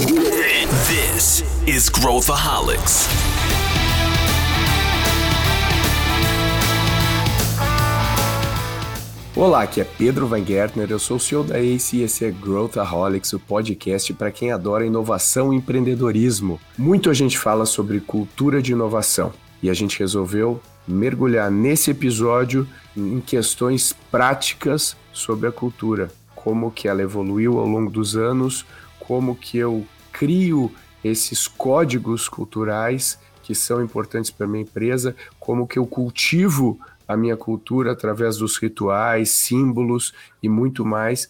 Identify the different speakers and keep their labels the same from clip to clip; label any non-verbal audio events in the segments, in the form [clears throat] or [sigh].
Speaker 1: This is Growthaholics.
Speaker 2: Olá, aqui é Pedro Van Gertner, eu sou o CEO da ACE e esse é Growthaholics, o podcast para quem adora inovação e empreendedorismo. Muito a gente fala sobre cultura de inovação e a gente resolveu mergulhar nesse episódio em questões práticas sobre a cultura, como que ela evoluiu ao longo dos anos, como que eu crio esses códigos culturais que são importantes para minha empresa, como que eu cultivo a minha cultura através dos rituais, símbolos e muito mais.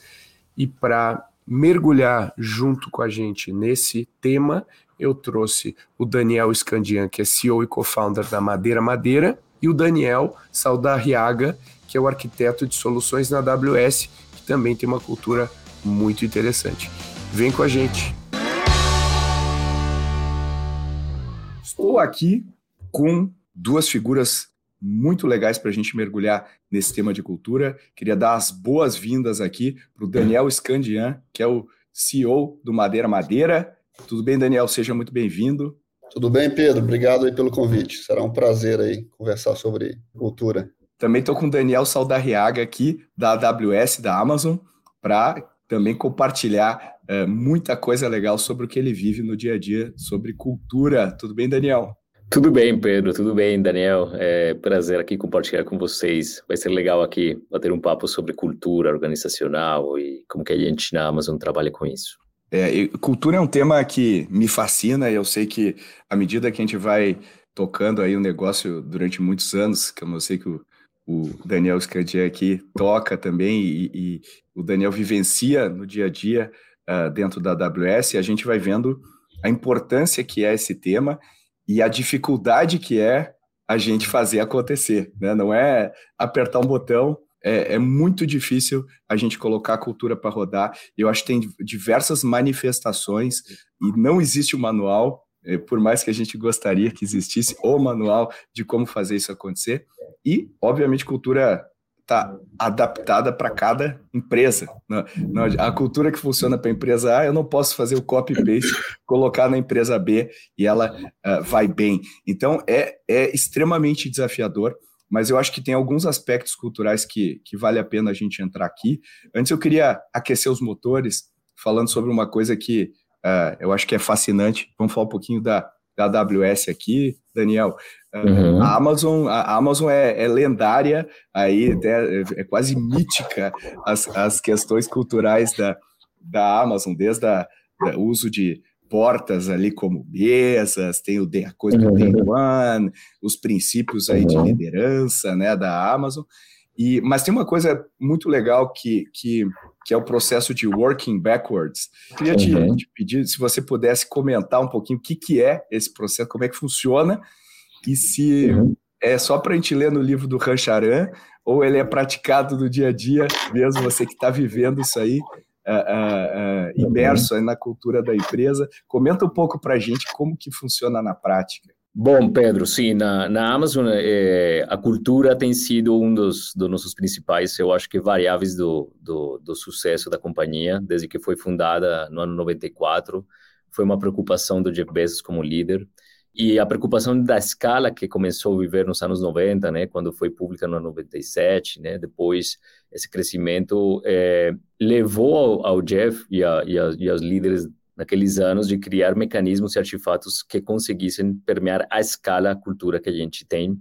Speaker 2: E para mergulhar junto com a gente nesse tema, eu trouxe o Daniel Scandian, que é CEO e co-founder da Madeira Madeira, e o Daniel Saldarriaga, que é o arquiteto de soluções na AWS, que também tem uma cultura muito interessante. Vem com a gente. Estou aqui com duas figuras muito legais para a gente mergulhar nesse tema de cultura. Queria dar as boas-vindas aqui para o Daniel Scandian, que é o CEO do Madeira Madeira. Tudo bem, Daniel? Seja muito bem-vindo.
Speaker 3: Tudo bem, Pedro? Obrigado aí pelo convite. Será um prazer aí conversar sobre cultura.
Speaker 2: Também estou com o Daniel Saldarriaga aqui, da AWS, da Amazon, para também compartilhar é, muita coisa legal sobre o que ele vive no dia a dia, sobre cultura. Tudo bem, Daniel?
Speaker 4: Tudo bem, Pedro. Tudo bem, Daniel. É prazer aqui compartilhar com vocês. Vai ser legal aqui bater um papo sobre cultura organizacional e como que a gente na Amazon trabalha com isso.
Speaker 2: É, cultura é um tema que me fascina e eu sei que à medida que a gente vai tocando aí o negócio durante muitos anos, que eu sei que o, o Daniel Scadier aqui toca também e, e, o Daniel vivencia no dia a dia uh, dentro da AWS, e a gente vai vendo a importância que é esse tema e a dificuldade que é a gente fazer acontecer, né? Não é apertar um botão é, é, muito difícil a gente colocar a cultura para rodar. Eu acho que tem diversas manifestações e não existe um manual, é, por mais que a gente gostaria que existisse o manual de como fazer isso acontecer. E, obviamente, cultura está adaptada para cada empresa. A cultura que funciona para a empresa A, eu não posso fazer o copy-paste, [laughs] colocar na empresa B e ela uh, vai bem. Então, é, é extremamente desafiador mas eu acho que tem alguns aspectos culturais que, que vale a pena a gente entrar aqui. Antes eu queria aquecer os motores, falando sobre uma coisa que uh, eu acho que é fascinante. Vamos falar um pouquinho da, da AWS aqui, Daniel. Uh, uhum. A Amazon, a Amazon é, é lendária, aí é, é, quase mítica as, as questões culturais da, da Amazon, desde o uso de portas ali como mesas, tem o a coisa do Day uhum. One, os princípios aí uhum. de liderança, né, da Amazon. E, mas tem uma coisa muito legal que, que, que é o processo de working backwards. Queria te, uhum. te, pedir se você pudesse comentar um pouquinho o que, que é esse processo, como é que funciona, e se uhum. é só para a gente ler no livro do Rancharan, ou ele é praticado no dia a dia, mesmo você que está vivendo isso aí, uh, uh, imerso na cultura da empresa. Comenta um pouco para a gente como que funciona na prática.
Speaker 4: Bom, Pedro, sim, na, na Amazon é, a cultura tem sido um dos, dos nossos principais, eu acho que variáveis do, do, do, sucesso da companhia, desde que foi fundada no ano 94. Foi uma preocupação do Jeff Bezos como líder. E a preocupação da escala que começou a viver nos anos 90, né, quando foi pública no ano 97, né, depois esse crescimento é, levou ao, ao Jeff e, a, e, a, e aos líderes naqueles anos de criar mecanismos e artefatos que conseguissem permear a escala, a cultura que a gente tem,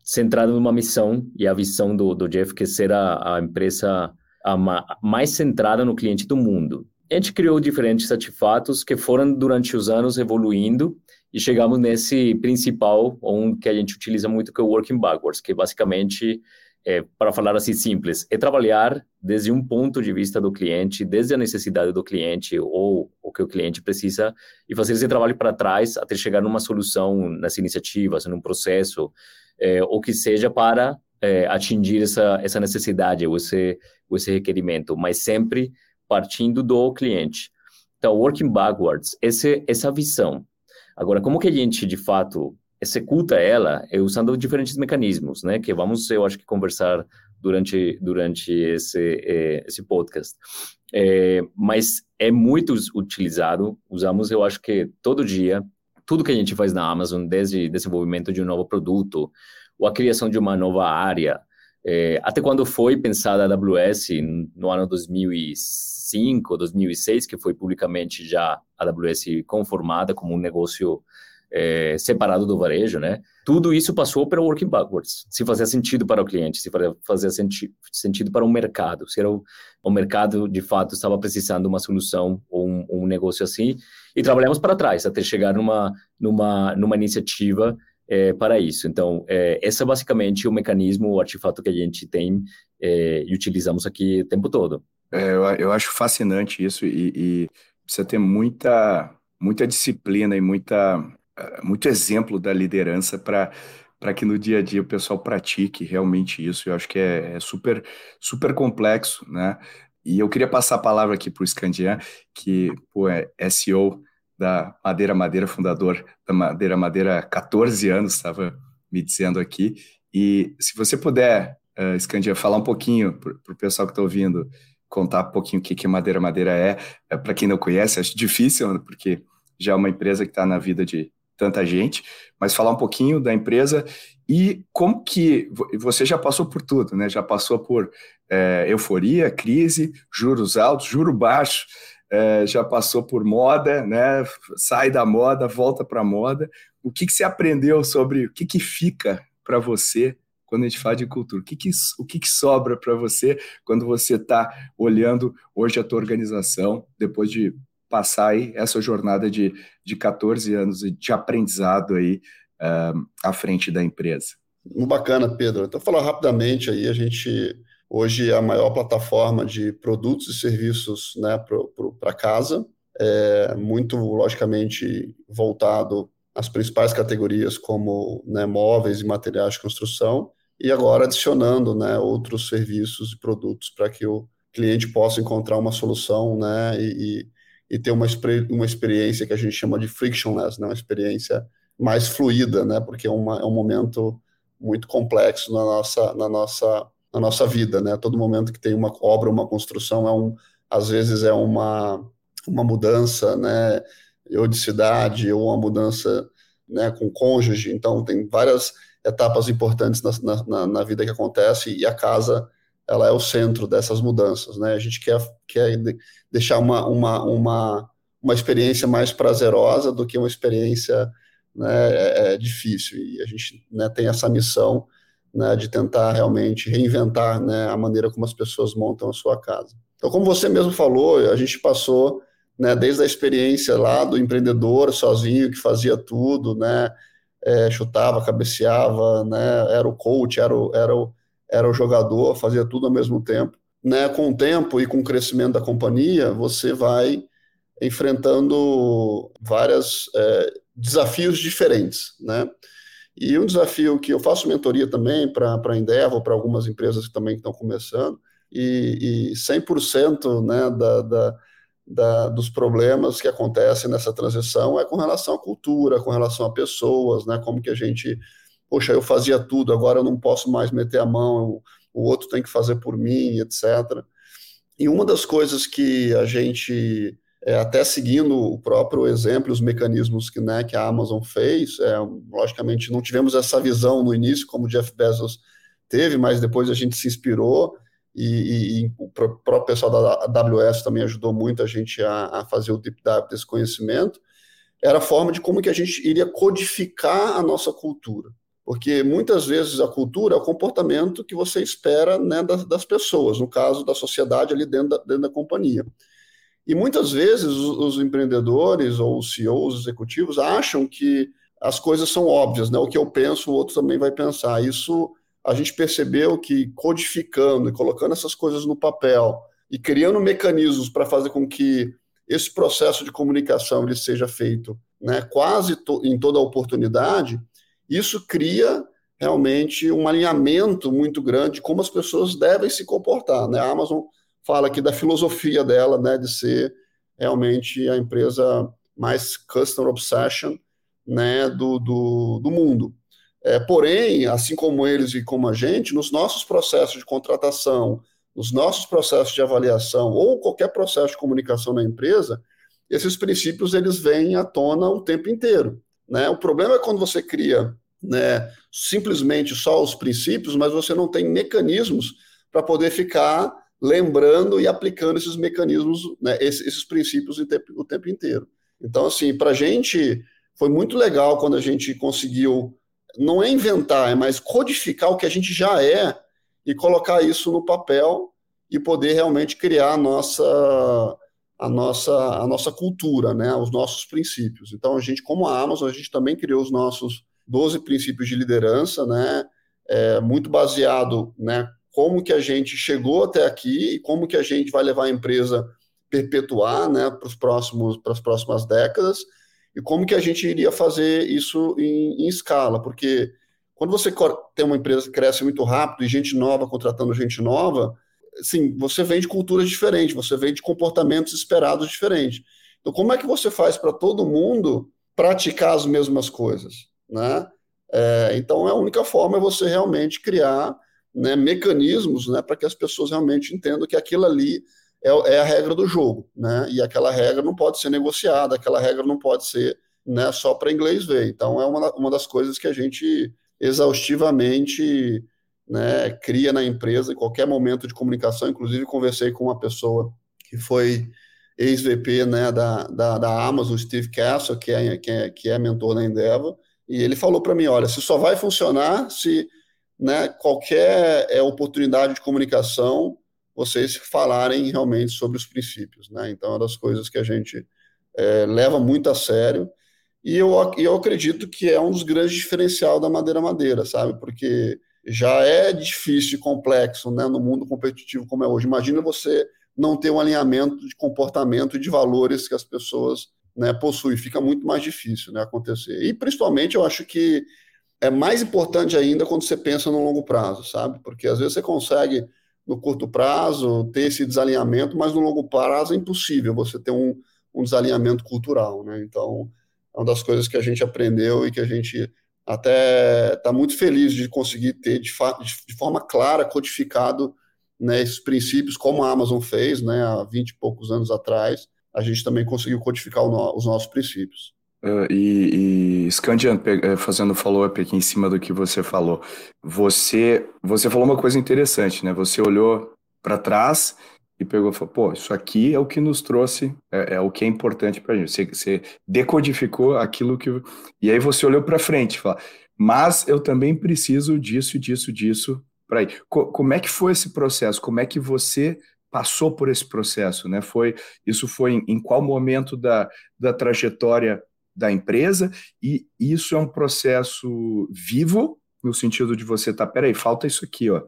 Speaker 4: centrado numa missão e a visão do, do Jeff que ser a, a empresa a mais centrada no cliente do mundo. A gente criou diferentes artefatos que foram durante os anos evoluindo e chegamos nesse principal, onde que a gente utiliza muito, que é o Working Backwards, que basicamente, é, para falar assim simples, é trabalhar desde um ponto de vista do cliente, desde a necessidade do cliente ou o que o cliente precisa, e fazer esse trabalho para trás até chegar numa solução nas iniciativas, num processo, é, ou que seja para é, atingir essa, essa necessidade ou esse, ou esse requerimento, mas sempre partindo do cliente. Então, working backwards, esse, essa visão Agora, como que a gente, de fato, executa ela é usando diferentes mecanismos, né? Que vamos, eu acho que conversar durante durante esse é, esse podcast. É, mas é muito utilizado, usamos, eu acho que todo dia, tudo que a gente faz na Amazon, desde desenvolvimento de um novo produto, ou a criação de uma nova área, é, até quando foi pensada a AWS no ano 2005, 2006, que foi publicamente já a AWS conformada como um negócio é, separado do varejo, né? Tudo isso passou pelo working backwards. Se fazia sentido para o cliente, se fazia senti sentido para o mercado, se era o, o, mercado de fato estava precisando de uma solução ou um, um, negócio assim, e trabalhamos para trás até chegar numa numa numa iniciativa é, para isso. Então, é, esse é basicamente o mecanismo, o artefato que a gente tem é, e utilizamos aqui o tempo todo.
Speaker 2: É, eu, eu acho fascinante isso e, e precisa ter muita muita disciplina e muita muito exemplo da liderança para para que no dia a dia o pessoal pratique realmente isso. Eu acho que é, é super super complexo, né? E eu queria passar a palavra aqui para o Scandian, que pô, é SEO da Madeira Madeira, fundador da Madeira Madeira há 14 anos, estava me dizendo aqui. E se você puder, uh, Scandian, falar um pouquinho para o pessoal que está ouvindo, contar um pouquinho o que, que Madeira Madeira é, é para quem não conhece, acho difícil, porque já é uma empresa que está na vida de tanta gente, mas falar um pouquinho da empresa e como que você já passou por tudo, né? Já passou por é, euforia, crise, juros altos, juro baixo, é, já passou por moda, né? Sai da moda, volta para a moda. O que, que você aprendeu sobre o que, que fica para você quando a gente fala de cultura? O que, que, o que, que sobra para você quando você está olhando hoje a tua organização, depois de passar aí essa jornada de, de 14 anos de aprendizado aí uh, à frente da empresa.
Speaker 3: Bacana, Pedro. Então, falar rapidamente aí, a gente hoje é a maior plataforma de produtos e serviços né, para casa, é muito, logicamente, voltado às principais categorias como né, móveis e materiais de construção, e agora adicionando né, outros serviços e produtos para que o cliente possa encontrar uma solução né, e, e ter uma, uma experiência que a gente chama de frictionless, né? uma experiência mais fluida, né? porque é, uma, é um momento muito complexo na nossa, na nossa, na nossa vida. Né? Todo momento que tem uma obra, uma construção, é um, às vezes é uma, uma mudança né? ou de cidade, ou uma mudança né, com cônjuge, então tem várias etapas importantes na, na, na vida que acontece e a casa ela é o centro dessas mudanças, né? A gente quer, quer deixar uma, uma, uma, uma experiência mais prazerosa do que uma experiência né, é, é difícil. E a gente né, tem essa missão né, de tentar realmente reinventar né, a maneira como as pessoas montam a sua casa. Então, como você mesmo falou, a gente passou né, desde a experiência lá do empreendedor sozinho que fazia tudo, né, é, chutava, cabeceava, né, era o coach, era o, era o era o jogador, fazia tudo ao mesmo tempo. Né, com o tempo e com o crescimento da companhia, você vai enfrentando vários é, desafios diferentes, né? E um desafio que eu faço mentoria também para a Endeavor, para algumas empresas que também estão começando, e, e 100% né, da, da, da, dos problemas que acontecem nessa transição é com relação à cultura, com relação a pessoas, né, como que a gente poxa, eu fazia tudo, agora eu não posso mais meter a mão, o outro tem que fazer por mim, etc. E uma das coisas que a gente, é, até seguindo o próprio exemplo, os mecanismos que, né, que a Amazon fez, é, logicamente não tivemos essa visão no início, como o Jeff Bezos teve, mas depois a gente se inspirou e, e, e o próprio pessoal da AWS também ajudou muito a gente a, a fazer o deep dive desse conhecimento, era a forma de como que a gente iria codificar a nossa cultura porque muitas vezes a cultura é o comportamento que você espera né, das, das, pessoas, no caso da sociedade ali dentro da, dentro da companhia. E muitas vezes os, os, empreendedores ou os CEOs, os executivos, acham que as coisas são óbvias, né? O que eu penso, o outro também vai pensar. Isso a gente percebeu que codificando e colocando essas coisas no papel e criando mecanismos para fazer com que esse processo de comunicação ele seja feito né, quase to em toda oportunidade, isso cria realmente um alinhamento muito grande de como as pessoas devem se comportar. Né? A Amazon fala aqui da filosofia dela, né, de ser realmente a empresa mais customer obsession, né, do, do, do mundo. É, porém, assim como eles e como a gente, nos nossos processos de contratação, nos nossos processos de avaliação ou qualquer processo de comunicação na empresa, esses princípios eles vêm à tona o tempo inteiro. Né? O problema é quando você cria né, simplesmente só os princípios, mas você não tem mecanismos para poder ficar lembrando e aplicando esses mecanismos, né, esses, esses, princípios o tempo, o tempo inteiro. Então, assim, para a gente foi muito legal quando a gente conseguiu, não é inventar, é mais codificar o que a gente já é e colocar isso no papel e poder realmente criar a nossa a nossa a nossa cultura, né, os nossos princípios. Então, a gente como a Amazon, a gente também criou os nossos 12 princípios de liderança, né, é, muito baseado, né, como que a gente chegou até aqui e como que a gente vai levar a empresa perpetuar, né, para os próximos para as próximas décadas e como que a gente iria fazer isso em, em escala, porque quando você tem uma empresa que cresce muito rápido e gente nova contratando gente nova, sim, você vem de culturas diferentes, você vem de comportamentos esperados diferentes. Então, como é que você faz para todo mundo praticar as mesmas coisas, né? É, então, a única forma é você realmente criar né, mecanismos né, para que as pessoas realmente entendam que aquilo ali é, é, a regra do jogo, né? E aquela regra não pode ser negociada, aquela regra não pode ser né, só para inglês ver. Então é uma, uma das coisas que a gente exaustivamente né, cria na empresa em qualquer momento de comunicação. Inclusive conversei com uma pessoa que foi ex-VP né, da, da, da Amazon, Steve Castle, que é, que é, que é mentor da Endeavor, e ele falou para mim, olha, se só vai funcionar se né, qualquer é, oportunidade de comunicação vocês falarem realmente sobre os princípios. Né? Então, é uma das coisas que a gente é, leva muito a sério. E eu, eu acredito que é um dos grandes diferenciais da Madeira Madeira, sabe? Porque já é difícil e complexo né, no mundo competitivo como é hoje. Imagina você não ter um alinhamento de comportamento e de valores que as pessoas né, possuem. Fica muito mais difícil né, acontecer. E, principalmente, eu acho que é mais importante ainda quando você pensa no longo prazo, sabe? Porque às vezes você consegue no curto prazo ter esse desalinhamento, mas no longo prazo é impossível você ter um, um desalinhamento cultural, né? Então, é uma das coisas que a gente aprendeu e que a gente até está muito feliz de conseguir ter de, de forma clara, codificado né, esses princípios, como a Amazon fez né, há 20 e poucos anos atrás, a gente também conseguiu codificar no, os nossos princípios.
Speaker 2: Uh, e, e Scandian, eh, fazendo follow-up aqui em cima do que você falou, você, você falou uma coisa interessante, né? Você olhou para trás e pegou e falou, pô, isso aqui é o que nos trouxe, é, é o que é importante para a gente. Você, você, decodificou aquilo que... E aí você olhou para frente e falou, mas eu também preciso disso, disso, disso para ir. Co como é que foi esse processo? Como é que você passou por esse processo, né? Foi, isso foi em, em qual momento da, da trajetória da empresa, e isso é um processo vivo, no sentido de você tá, peraí, falta isso aqui, ó.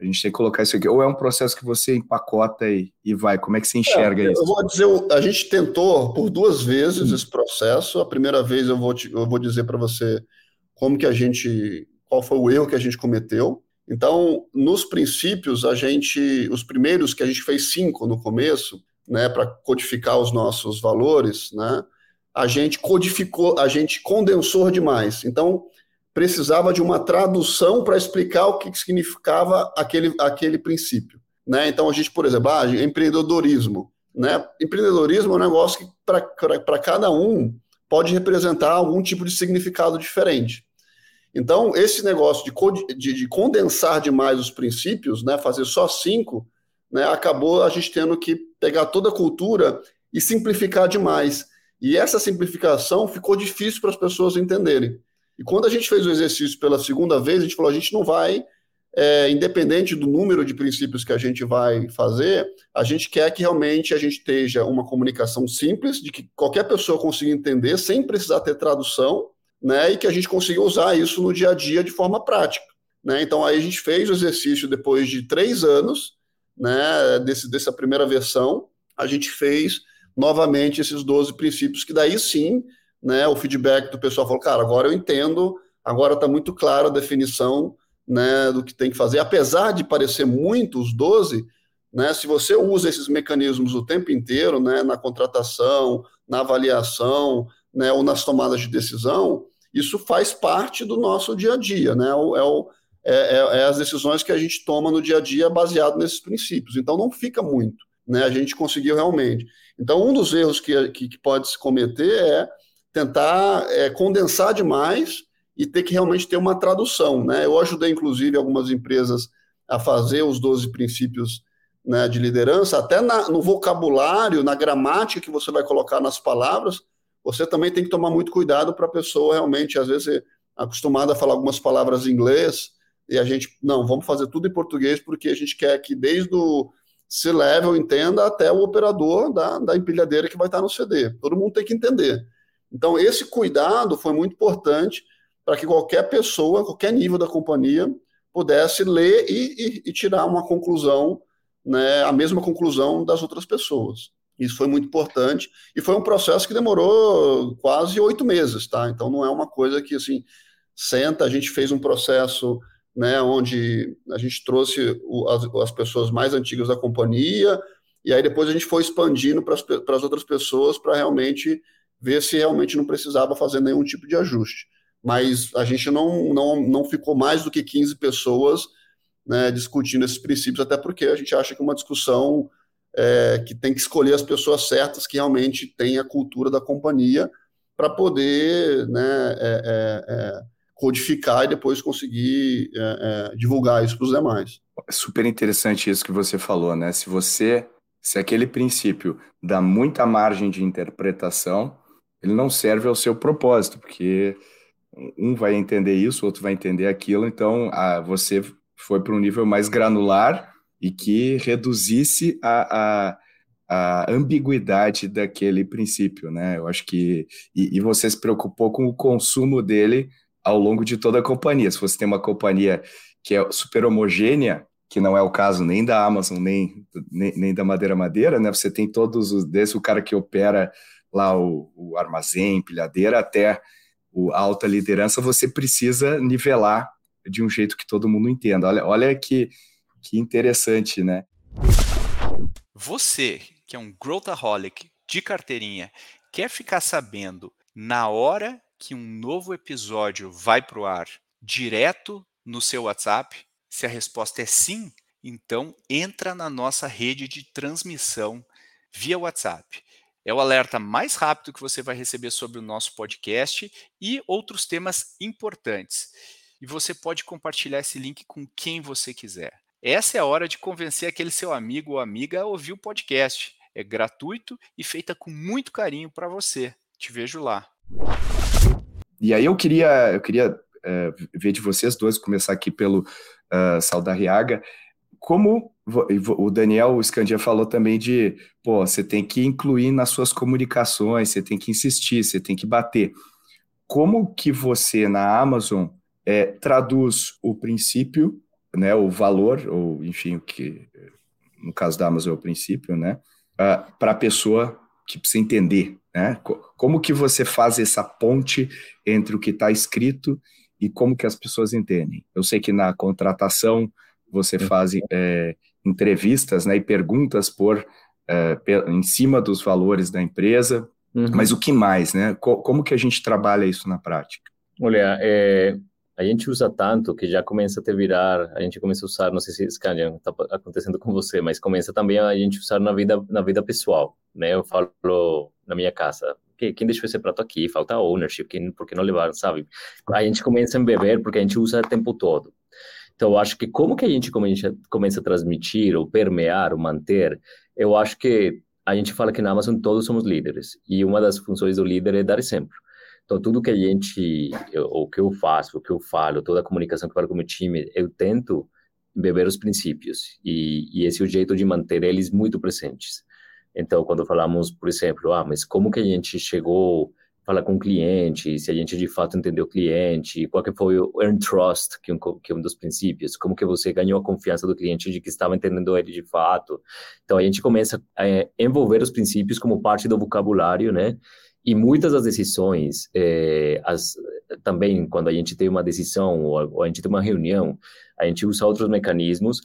Speaker 2: A gente tem que colocar isso aqui. Ou é um processo que você empacota e, e vai? Como é que você enxerga
Speaker 3: é,
Speaker 2: isso?
Speaker 3: Eu vou dizer, a gente tentou por duas vezes esse processo. A primeira vez eu vou, te, eu vou dizer para você como que a gente, qual foi o erro que a gente cometeu. Então, nos princípios, a gente, os primeiros que a gente fez cinco no começo, né, para codificar os nossos valores, né, a gente codificou, a gente condensou demais. Então, precisava de uma tradução para explicar o que significava aquele, aquele princípio. Né? Então, a gente, por exemplo, ah, empreendedorismo. Né? Empreendedorismo é um negócio que, para cada um, pode representar algum tipo de significado diferente. Então, esse negócio de, de, de condensar demais os princípios, né, fazer só cinco, né, acabou a gente tendo que pegar toda a cultura e simplificar demais. E essa simplificação ficou difícil para as pessoas entenderem. E quando a gente fez o exercício pela segunda vez, a gente falou: a gente não vai, é, independente do número de princípios que a gente vai fazer, a gente quer que realmente a gente esteja uma comunicação simples, de que qualquer pessoa consiga entender, sem precisar ter tradução, né, e que a gente consiga usar isso no dia a dia de forma prática. Né? Então, aí a gente fez o exercício depois de três anos, né, desse, dessa primeira versão, a gente fez novamente esses 12 princípios, que daí sim, né, o feedback do pessoal falou, cara, agora eu entendo, agora está muito clara a definição né, do que tem que fazer, apesar de parecer muito os 12, né, se você usa esses mecanismos o tempo inteiro, né, na contratação, na avaliação, né, ou nas tomadas de decisão, isso faz parte do nosso dia a dia, né? É, o, é, é, é as decisões que a gente toma no dia a dia baseado nesses princípios. Então não fica muito, né? A gente conseguiu realmente. Então um dos erros que, que, que pode se cometer é tentar é, condensar demais e ter que realmente ter uma tradução, né? Eu ajudei inclusive algumas empresas a fazer os 12 princípios né, de liderança, até na, no vocabulário, na gramática que você vai colocar nas palavras, você também tem que tomar muito cuidado para a pessoa realmente, às vezes, é acostumada a falar algumas palavras em inglês, e a gente, não, vamos fazer tudo em português, porque a gente quer que desde o C-level entenda até o operador da, da empilhadeira que vai estar no CD. Todo mundo tem que entender. Então, esse cuidado foi muito importante para que qualquer pessoa, qualquer nível da companhia, pudesse ler e, e, e tirar uma conclusão, né, a mesma conclusão das outras pessoas. Isso foi muito importante e foi um processo que demorou quase oito meses, tá? Então não é uma coisa que assim senta. A gente fez um processo, né, onde a gente trouxe o, as, as, pessoas mais antigas da companhia e aí depois a gente foi expandindo para as outras pessoas para realmente ver se realmente não precisava fazer nenhum tipo de ajuste. Mas a gente não não, não ficou mais do que 15 pessoas né, discutindo esses princípios, até porque a gente acha que uma discussão é, que tem que escolher as pessoas certas que realmente têm a cultura da companhia para poder né, é, é, é, codificar e depois conseguir é, é, divulgar isso para os demais.
Speaker 2: É super interessante isso que você falou, né? Se você, se aquele princípio dá muita margem de interpretação, ele não serve ao seu propósito, porque um vai entender isso, outro vai entender aquilo, então a, você foi para um nível mais granular e que reduzisse a, a, a, ambiguidade daquele princípio, né? Eu acho que e, e, você se preocupou com o consumo dele ao longo de toda a companhia. Se você tem uma companhia que é super homogênea, que não é o caso nem da Amazon nem, nem, nem da Madeira Madeira, né? Você tem todos os desde o cara que opera lá o, o armazém, pilhadeira, até o, a alta liderança, você precisa nivelar de um jeito que todo mundo entenda. Olha, olha que que interessante, né?
Speaker 1: Você, que é um growthaholic de carteirinha, quer ficar sabendo na hora que um novo episódio vai para o ar direto no seu WhatsApp? Se a resposta é sim, então entra na nossa rede de transmissão via WhatsApp. É o alerta mais rápido que você vai receber sobre o nosso podcast e outros temas importantes. E você pode compartilhar esse link com quem você quiser. Essa é a hora de convencer aquele seu amigo ou amiga a ouvir o podcast. É gratuito e feita com muito carinho para você. Te vejo lá.
Speaker 2: E aí eu queria, eu queria é, ver de vocês dois, começar aqui pelo uh, Saldarriaga, como o Daniel Scandia falou também de, pô, você tem que incluir nas suas comunicações, você tem que insistir, você tem que bater. Como que você na Amazon é, traduz o princípio né, o valor, ou enfim, o que no caso da Amazon é o princípio, né, uh, para a pessoa que precisa entender, né, como que você faz essa ponte entre o que está escrito e como que as pessoas entendem. Eu sei que na contratação você faz é, entrevistas, né, e perguntas por é, em cima dos valores da empresa, uhum. mas o que mais, né? Como que a gente trabalha isso na prática?
Speaker 4: Olha, é, a gente usa tanto que já começa a te virar, a gente começa a usar, não sei se está acontecendo com você, mas começa também a gente usar na vida na vida pessoal, né? Eu falo na minha casa, que, quem deixou esse prato aqui? Falta ownership, quem, por que não levaram, sabe? A gente começa a beber porque a gente usa o tempo todo. Então, eu acho que como que a gente começa, a transmitir, ou permear, ou manter, eu acho que a gente fala que na Amazon todos somos líderes, e uma das funções do líder é dar exemplo. Então, tudo que a gente, o que eu faço, o que eu falo, toda a comunicação que eu falo com o meu time, eu tento beber os princípios e, e esse é o jeito de manter eles muito presentes. Então, quando falamos, por exemplo, ah, mas como que a gente chegou falar com o cliente, se a gente de fato entendeu o cliente, qual que foi o earn trust, que, é um, que é um dos princípios, como que você ganhou a confiança do cliente de que estava entendendo ele de fato. Então, a gente começa a envolver os princípios como parte do vocabulário, né? E muitas das decisões, é, as, também quando a gente tem uma decisão ou, ou, a gente tem uma reunião, a gente usa outros mecanismos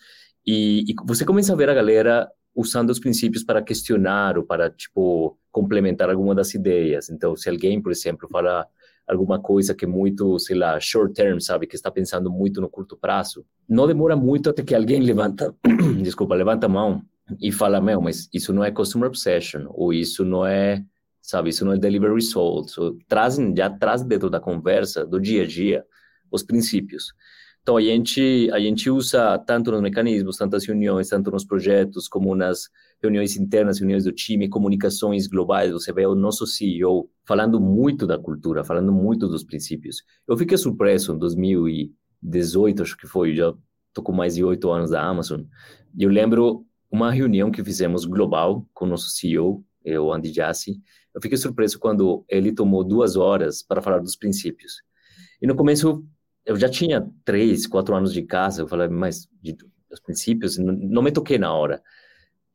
Speaker 4: e, e, você começa a ver a galera usando os princípios para questionar ou para, tipo, complementar alguma das ideias. Então, se alguém, por exemplo, fala alguma coisa que é muito, sei lá, short term, sabe, que está pensando muito no curto prazo, não demora muito até que alguém levanta, [clears throat] desculpa, levanta a mão e fala, meu, mas isso não é customer obsession, ou isso não é, sabe, isso não é delivery results, ou trazem, já traz dentro da conversa, do dia a dia, os princípios. Então, a gente, a gente usa tanto nos mecanismos, tantas reuniões, tanto nos projetos, como nas reuniões internas, reuniões do time, comunicações globais. Você vê o nosso CEO falando muito da cultura, falando muito dos princípios. Eu fiquei surpreso em 2018, acho que foi, já estou com mais de oito anos da Amazon. E eu lembro uma reunião que fizemos global com o nosso CEO, o Andy Jassy. Eu fiquei surpreso quando ele tomou duas horas para falar dos princípios. E no começo eu já tinha três, quatro anos de casa, eu falei, mas de, os princípios, não, não, me toquei na hora.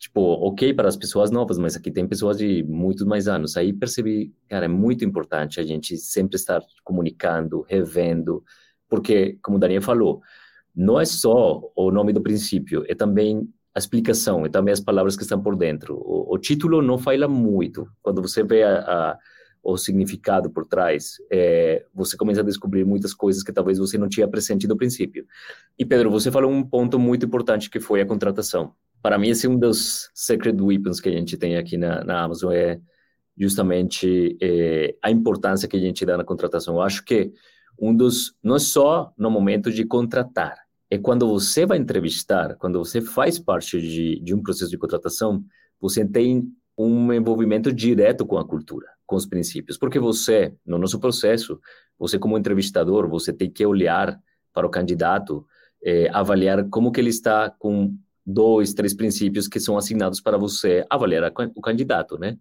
Speaker 4: Tipo, ok para as pessoas novas, mas aqui tem pessoas de muitos mais anos. Aí percebi, cara, é muito importante a gente sempre estar comunicando, revendo, porque, como o Daniel falou, não é só o nome do princípio, é também a explicação, é também as palavras que estão por dentro. O, o título não fala muito. Quando você vê a, a o significado por trás, é, você começa a descobrir muitas coisas que talvez você não tinha presente do princípio. E Pedro, você falou um ponto muito importante que foi a contratação. Para mim, esse é um dos secret weapons que a gente tem aqui na, na Amazon, é justamente é, a importância que a gente dá na contratação. Eu acho que um dos, não é só no momento de contratar, é quando você vai entrevistar, quando você faz parte de, de um processo de contratação, você tem um envolvimento direto com a cultura, com os princípios, porque você, no nosso processo, você como entrevistador, você tem que olhar para o candidato, eh, avaliar como que ele está com dois, três princípios que são assignados para você avaliar o candidato, né?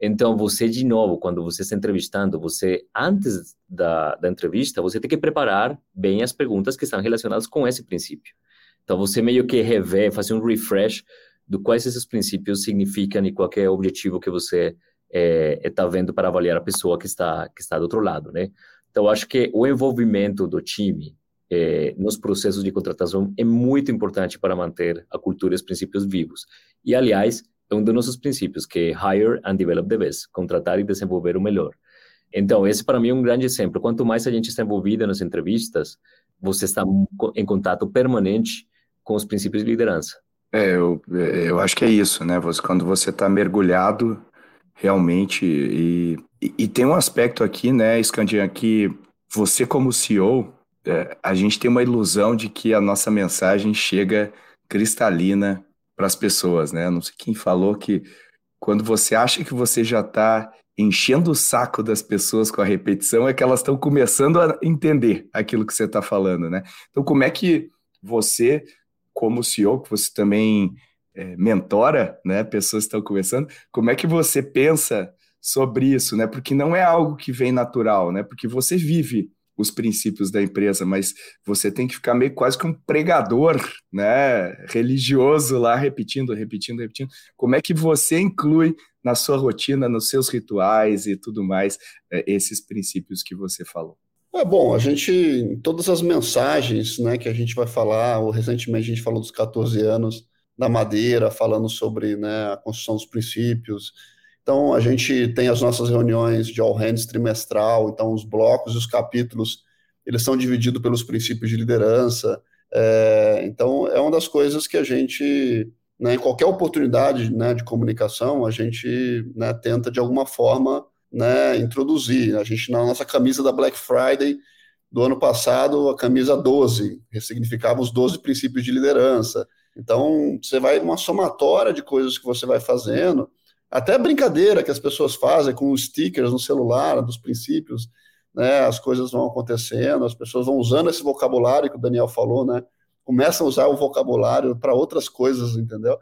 Speaker 4: Então, você, de novo, quando você está entrevistando, você, antes da, da entrevista, você tem que preparar bem as perguntas que estão relacionadas com esse princípio. Então, você meio que rever, fazer um refresh do quais esses princípios significam e qual é o objetivo que você está é, é tá vendo para avaliar a pessoa que está que está do outro lado, né? Então, acho que o envolvimento do time é, nos processos de contratação é muito importante para manter a cultura e os princípios vivos. E, aliás, é um dos nossos princípios, que é hire and develop the best, contratar e desenvolver o melhor. Então, esse para mim é um grande exemplo. Quanto mais a gente está envolvido nas entrevistas, você está em contato permanente com os princípios de liderança.
Speaker 2: É, eu, é, eu acho que é isso, né? Você, quando você está mergulhado realmente, e, e, e, tem um aspecto aqui, né, Scandian, que você como CEO, é, a gente tem uma ilusão de que a nossa mensagem chega cristalina para as pessoas, né? Não sei quem falou que quando você acha que você já está enchendo o saco das pessoas com a repetição, é que elas estão começando a entender aquilo que você está falando, né? Então, como é que você como CEO, que você também é, mentora, né, pessoas que estão começando, como é que você pensa sobre isso, né? Porque não é algo que vem natural, né? Porque você vive os princípios da empresa, mas você tem que ficar meio quase que um pregador, né, religioso lá, repetindo, repetindo, repetindo. Como é que você inclui na sua rotina, nos seus rituais e tudo mais, é, esses princípios que você falou?
Speaker 3: É bom, a gente, todas as mensagens né, que a gente vai falar, ou recentemente a gente falou dos 14 anos da Madeira, falando sobre né, a construção dos princípios. Então, a gente tem as nossas reuniões de All Hands trimestral, então os blocos e os capítulos, eles são divididos pelos princípios de liderança. É, então, é uma das coisas que a gente, né, em qualquer oportunidade né, de comunicação, a gente né, tenta, de alguma forma, né, introduzir. A gente, na nossa camisa da Black Friday do ano passado, a camisa 12, ressignificava os 12 princípios de liderança. Então, você vai uma somatória de coisas que você vai fazendo, até brincadeira que as pessoas fazem com os stickers no celular, dos princípios, né, as coisas vão acontecendo, as pessoas vão usando esse vocabulário que o Daniel falou, né, começam a usar o vocabulário para outras coisas, entendeu?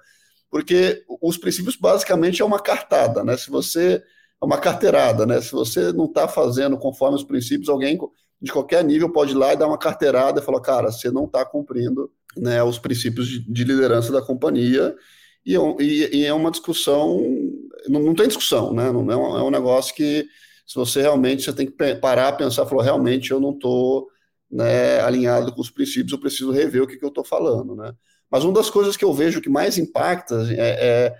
Speaker 3: Porque os princípios basicamente é uma cartada, né? Se você é uma carteirada, né? Se você não está fazendo conforme os princípios, alguém de qualquer nível pode ir lá e dar uma carteirada e falar, cara, você não está cumprindo né, os princípios de, de, liderança da companhia e, é e, e é uma discussão, não, não, tem discussão, né? Não é um, é um negócio que se você realmente você tem que parar, pensar, falou, realmente eu não estou né, alinhado com os princípios, eu preciso rever o que, que eu estou falando, né? Mas uma das coisas que eu vejo que mais impacta é, é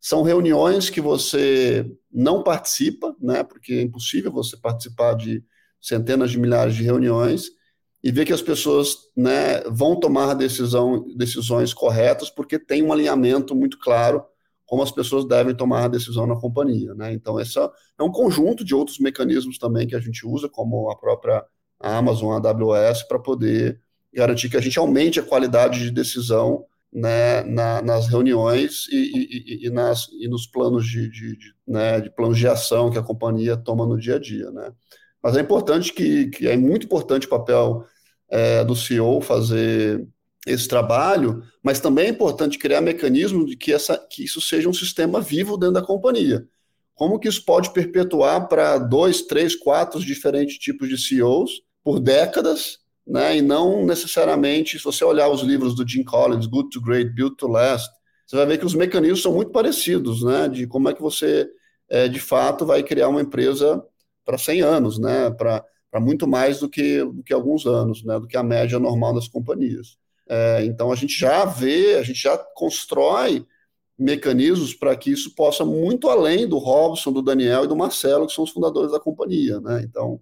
Speaker 3: são reuniões que você não participa, né, porque é impossível você participar de centenas de milhares de reuniões e ver que as pessoas né, vão tomar decisão, decisões corretas porque tem um alinhamento muito claro como as pessoas devem tomar a decisão na companhia. Né? Então, esse é um conjunto de outros mecanismos também que a gente usa, como a própria Amazon, a AWS, para poder garantir que a gente aumente a qualidade de decisão né, na, nas reuniões e, e, e, nas, e nos planos de, de, de, né, de planos de ação que a companhia toma no dia a dia. Né? Mas é importante que, que é muito importante o papel é, do CEO fazer esse trabalho, mas também é importante criar mecanismos de que, essa, que isso seja um sistema vivo dentro da companhia. Como que isso pode perpetuar para dois, três, quatro diferentes tipos de CEOs por décadas né? E não necessariamente, se você olhar os livros do Jim Collins, Good to Great, Build to Last, você vai ver que os mecanismos são muito parecidos, né? De como é que você, é, de fato, vai criar uma empresa para 100 anos, né? Para muito mais do que, do que alguns anos, né? Do que a média normal das companhias. É, então, a gente já vê, a gente já constrói mecanismos para que isso possa muito além do Robson, do Daniel e do Marcelo, que são os fundadores da companhia, né? Então,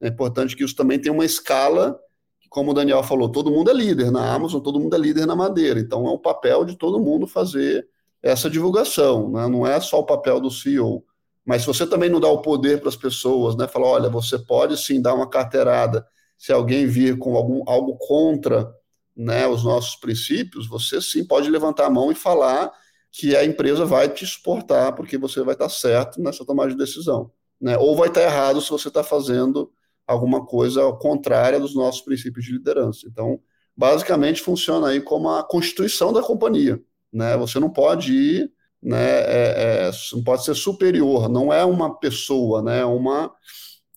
Speaker 3: é importante que isso também tenha uma escala como o Daniel falou, todo mundo é líder na Amazon, todo mundo é líder na Madeira. Então, é o papel de todo mundo fazer essa divulgação, né? não é só o papel do CEO. Mas se você também não dá o poder para as pessoas, né? Falar, olha, você pode sim dar uma carteirada. Se alguém vir com algum, algo contra né, os nossos princípios, você sim pode levantar a mão e falar que a empresa vai te suportar, porque você vai estar certo nessa tomada de decisão. Né? Ou vai estar errado se você está fazendo alguma coisa contrária dos nossos princípios de liderança. Então, basicamente funciona aí como a constituição da companhia, né? Você não pode ir, né? É, é, não pode ser superior, não é uma pessoa, né? É uma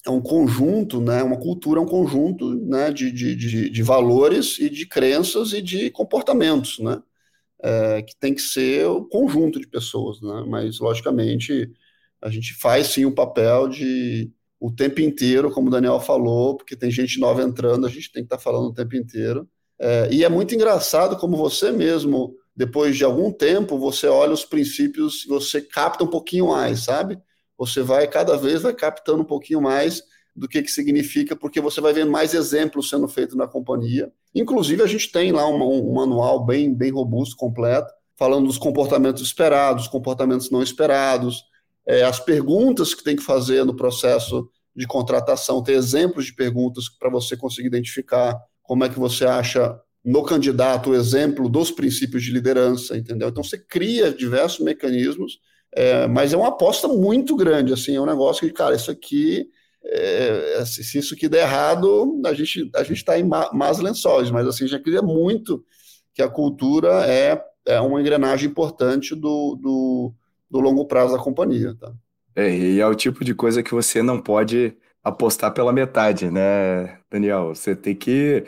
Speaker 3: é um conjunto, né? Uma cultura é um conjunto, né? De, de, de, de valores e de crenças e de comportamentos, né? É, que tem que ser o um conjunto de pessoas, né? Mas logicamente a gente faz sim o papel de o tempo inteiro, como o Daniel falou, porque tem gente nova entrando, a gente tem que estar tá falando o tempo inteiro. É, e é muito engraçado como você mesmo, depois de algum tempo, você olha os princípios e você capta um pouquinho mais, sabe? Você vai, cada vez, vai captando um pouquinho mais do que, que significa, porque você vai vendo mais exemplos sendo feitos na companhia. Inclusive, a gente tem lá um, um manual bem, bem robusto, completo, falando dos comportamentos esperados, comportamentos não esperados, é, as perguntas que tem que fazer no processo de contratação, ter exemplos de perguntas para você conseguir identificar como é que você acha no candidato o exemplo dos princípios de liderança, entendeu? Então você cria diversos mecanismos, é, mas é uma aposta muito grande, assim, é um negócio que, cara, isso aqui, é, se isso aqui der errado, a gente a gente está em más lençóis, mas assim, já queria muito que a cultura é, é uma engrenagem importante do, do do longo prazo da companhia. Tá?
Speaker 2: É, e é o tipo de coisa que você não pode apostar pela metade, né, Daniel? Você tem que.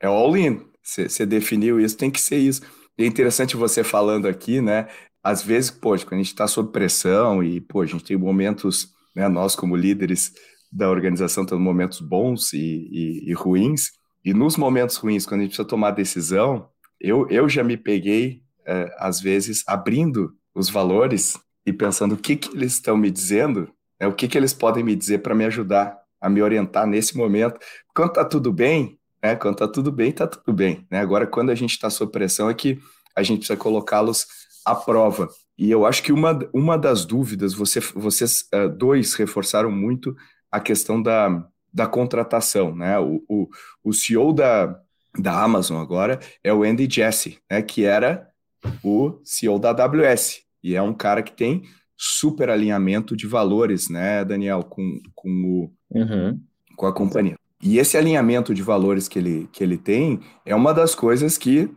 Speaker 2: É all-in. Você, você definiu isso, tem que ser isso. E é interessante você falando aqui, né? Às vezes, pô, quando a gente está sob pressão e, pô, a gente tem momentos, né, nós como líderes da organização temos momentos bons e, e, e ruins, e nos momentos ruins, quando a gente precisa tomar decisão, eu, eu já me peguei, é, às vezes, abrindo os valores e pensando o que, que eles estão me dizendo, né, o que, que eles podem me dizer para me ajudar a me orientar nesse momento. Quando está tudo bem, né, quando está tudo bem, está tudo bem. Né? Agora, quando a gente está sob pressão, é que a gente precisa colocá-los à prova. E eu acho que uma, uma das dúvidas, você, vocês uh, dois reforçaram muito a questão da, da contratação. Né? O, o, o CEO da, da Amazon agora é o Andy Jassy, né, que era o CEO da AWS. E é um cara que tem super alinhamento de valores, né, Daniel, com, com, o, uhum. com a companhia. E esse alinhamento de valores que ele, que ele tem é uma das coisas que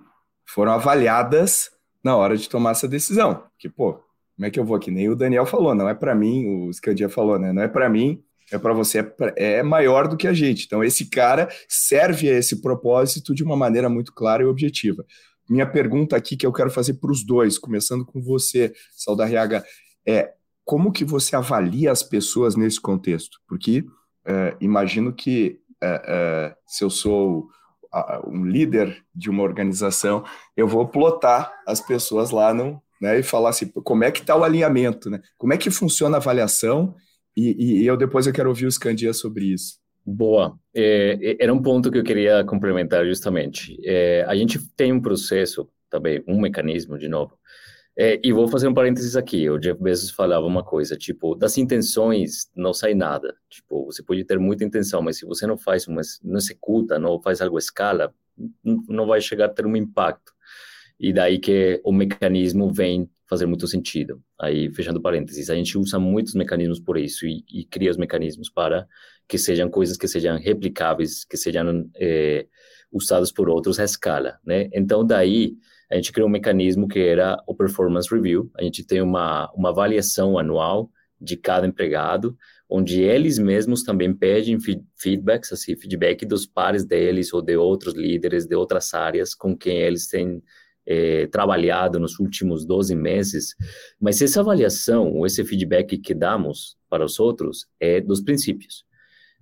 Speaker 2: foram avaliadas na hora de tomar essa decisão. Que, pô, como é que eu vou? Que nem o Daniel falou, não é para mim, o Scandia falou, né? Não é para mim, é para você, é, pra, é maior do que a gente. Então, esse cara serve a esse propósito de uma maneira muito clara e objetiva. Minha pergunta aqui que eu quero fazer para os dois, começando com você, Saudarriaga, é como que você avalia as pessoas nesse contexto? Porque é, imagino que é, é, se eu sou um líder de uma organização, eu vou plotar as pessoas lá no, né, e falar assim, como é que está o alinhamento, né? Como é que funciona a avaliação? E, e eu depois eu quero ouvir o Scandia sobre isso.
Speaker 4: Boa. É, era um ponto que eu queria complementar justamente. É, a gente tem um processo também, um mecanismo, de novo. É, e vou fazer um parênteses aqui. O Jeff Bezos falava uma coisa, tipo, das intenções não sai nada. Tipo, você pode ter muita intenção, mas se você não faz uma, não executa, não faz algo à escala, não vai chegar a ter um impacto. E daí que o mecanismo vem fazer muito sentido. Aí, fechando parênteses, a gente usa muitos mecanismos por isso e, e cria os mecanismos para que sejam coisas que sejam replicáveis, que sejam é, usadas por outros à escala, né? Então, daí, a gente criou um mecanismo que era o Performance Review. A gente tem uma, uma avaliação anual de cada empregado, onde eles mesmos também pedem feedbacks, assim, feedback dos pares deles ou de outros líderes de outras áreas com quem eles têm é, trabalhado nos últimos 12 meses, mas essa avaliação, esse feedback que damos para os outros é dos princípios.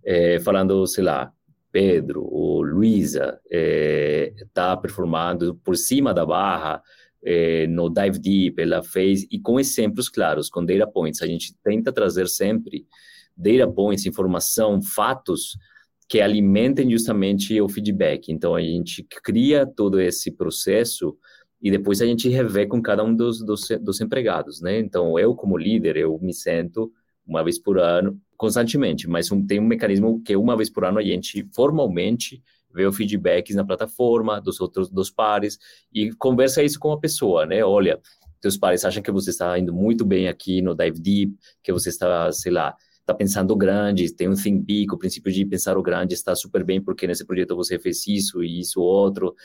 Speaker 4: É, falando, sei lá, Pedro ou Luísa está é, performando por cima da barra é, no Dive Deep, ela fez, e com exemplos claros, com data points, a gente tenta trazer sempre data points, informação, fatos que alimentem justamente o feedback. Então, a gente cria todo esse processo e depois a gente revê com cada um dos, dos, dos empregados, né? Então, eu como líder, eu me sento uma vez por ano, constantemente, mas um, tem um mecanismo que uma vez por ano a gente formalmente vê o feedbacks na plataforma dos outros dos pares e conversa isso com a pessoa, né? Olha, teus pares acham que você está indo muito bem aqui no Dive Deep, que você está, sei lá, está pensando grande, tem um think big, o princípio de pensar o grande está super bem porque nesse projeto você fez isso e isso outro.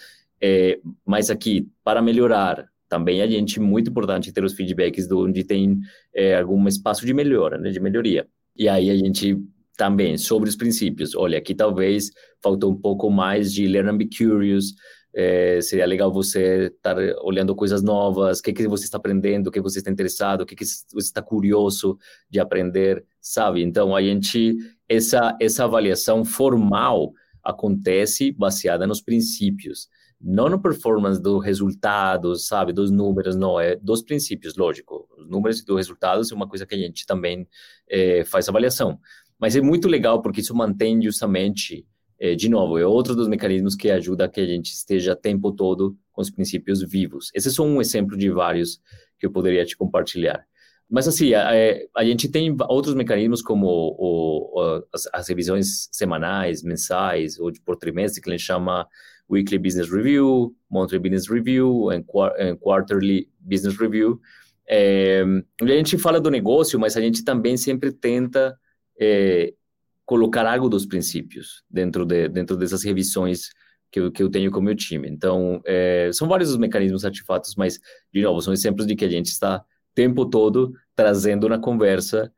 Speaker 4: É, mas aqui, para melhorar, também a gente, muito importante ter os feedbacks de onde tem é, algum espaço de melhora, né, de melhoria. E aí a gente também, sobre os princípios, olha, aqui talvez faltou um pouco mais de learn and be curious, é, seria legal você estar olhando coisas novas, o que, que você está aprendendo, o que você está interessado, o que, que você está curioso de aprender, sabe? Então, a gente, essa, essa avaliação formal acontece baseada nos princípios, não no performance do resultado, sabe, dos números, não, é dos princípios, lógico. Os números e dos resultados é uma coisa que a gente também é, faz avaliação. Mas é muito legal porque isso mantém justamente é, de novo, é outro dos mecanismos que ajuda que a gente esteja o tempo todo com os princípios vivos. Esse é só um exemplo de vários que eu poderia te compartilhar. Mas, assim, a, a gente tem outros mecanismos como o, o, as, as, revisões semanais, mensais ou por trimestre, que a gente chama Weekly Business Review, Monthly Business Review and, Quarterly Business Review. É, a gente fala do negócio, mas a gente também sempre tenta é, colocar algo dos princípios dentro, de, dentro dessas revisões que eu, que eu tenho com o meu time. Então, é, são vários os mecanismos artefatos, mas, de novo, são exemplos de que a gente está o tempo todo trazendo na conversa